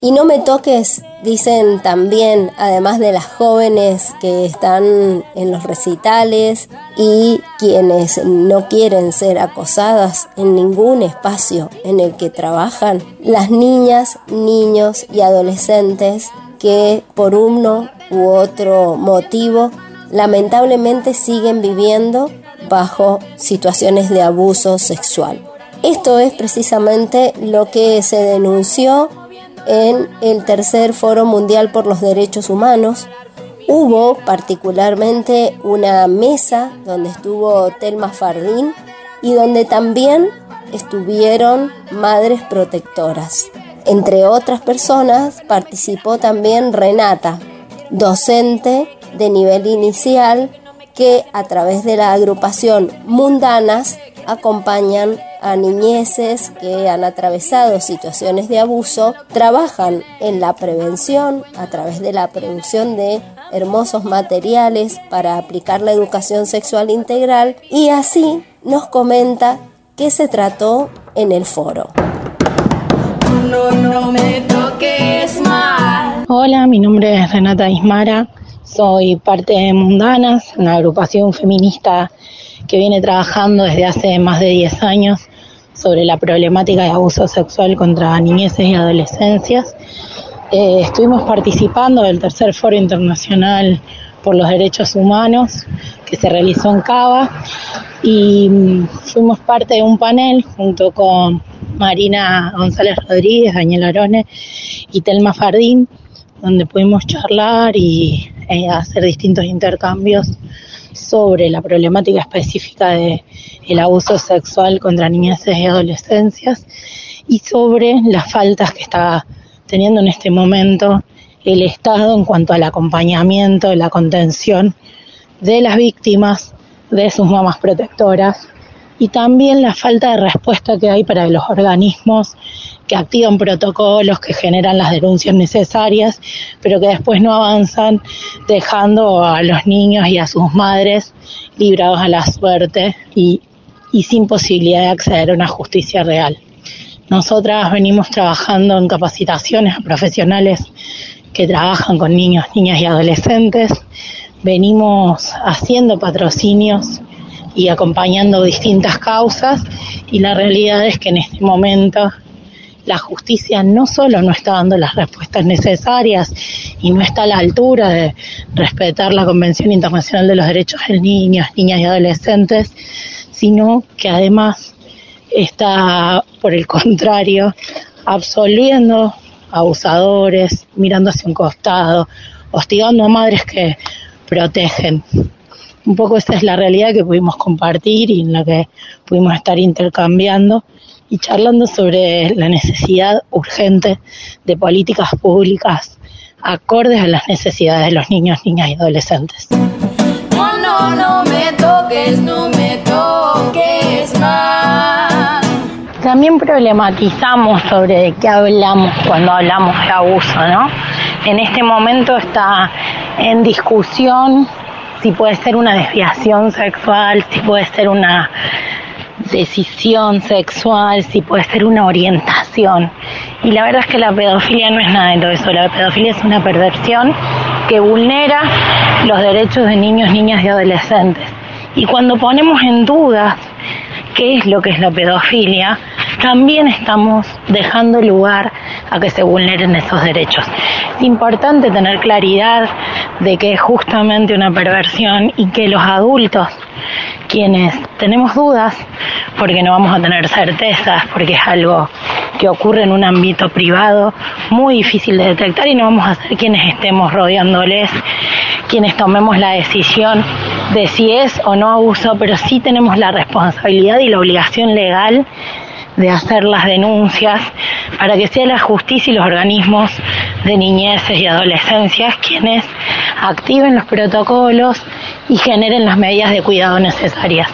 Y no me toques, dicen también, además de las jóvenes que están en los recitales y quienes no quieren ser acosadas en ningún espacio en el que trabajan, las niñas, niños y adolescentes que por uno u otro motivo lamentablemente siguen viviendo bajo situaciones de abuso sexual. Esto es precisamente lo que se denunció en el tercer Foro Mundial por los Derechos Humanos. Hubo particularmente una mesa donde estuvo Telma Fardín y donde también estuvieron madres protectoras. Entre otras personas participó también Renata, docente de nivel inicial que a través de la agrupación Mundanas acompañan a niñeces que han atravesado situaciones de abuso, trabajan en la prevención a través de la producción de hermosos materiales para aplicar la educación sexual integral y así nos comenta qué se trató en el foro. Hola, mi nombre es Renata Ismara, soy parte de Mundanas, una agrupación feminista que viene trabajando desde hace más de 10 años sobre la problemática de abuso sexual contra niñeces y adolescencias. Eh, estuvimos participando del tercer foro internacional por los derechos humanos que se realizó en Cava y mm, fuimos parte de un panel junto con Marina González Rodríguez, Daniel Arone y Telma Fardín, donde pudimos charlar y eh, hacer distintos intercambios sobre la problemática específica de el abuso sexual contra niñeces y adolescencias y sobre las faltas que está teniendo en este momento el Estado en cuanto al acompañamiento, la contención de las víctimas, de sus mamás protectoras y también la falta de respuesta que hay para los organismos que activan protocolos, que generan las denuncias necesarias, pero que después no avanzan dejando a los niños y a sus madres librados a la suerte y, y sin posibilidad de acceder a una justicia real. Nosotras venimos trabajando en capacitaciones a profesionales que trabajan con niños, niñas y adolescentes. Venimos haciendo patrocinios y acompañando distintas causas y la realidad es que en este momento la justicia no solo no está dando las respuestas necesarias y no está a la altura de respetar la Convención Internacional de los Derechos de Niños, Niñas y Adolescentes, sino que además está, por el contrario, absolviendo abusadores, mirando hacia un costado, hostigando a madres que protegen un poco esa es la realidad que pudimos compartir y en la que pudimos estar intercambiando y charlando sobre la necesidad urgente de políticas públicas acordes a las necesidades de los niños, niñas y adolescentes. No, no, no me toques, no me toques más. También problematizamos sobre de qué hablamos cuando hablamos de abuso, ¿no? En este momento está en discusión si puede ser una desviación sexual, si puede ser una decisión sexual, si puede ser una orientación. Y la verdad es que la pedofilia no es nada de todo eso. La pedofilia es una perversión que vulnera los derechos de niños, niñas y adolescentes. Y cuando ponemos en duda qué es lo que es la pedofilia, también estamos dejando lugar a que se vulneren esos derechos. Es importante tener claridad de que es justamente una perversión y que los adultos, quienes tenemos dudas, porque no vamos a tener certezas, porque es algo que ocurre en un ámbito privado muy difícil de detectar y no vamos a ser quienes estemos rodeándoles, quienes tomemos la decisión de si es o no abuso, pero sí tenemos la responsabilidad y la obligación legal de hacer las denuncias para que sea la justicia y los organismos de niñeces y adolescencias quienes activen los protocolos y generen las medidas de cuidado necesarias.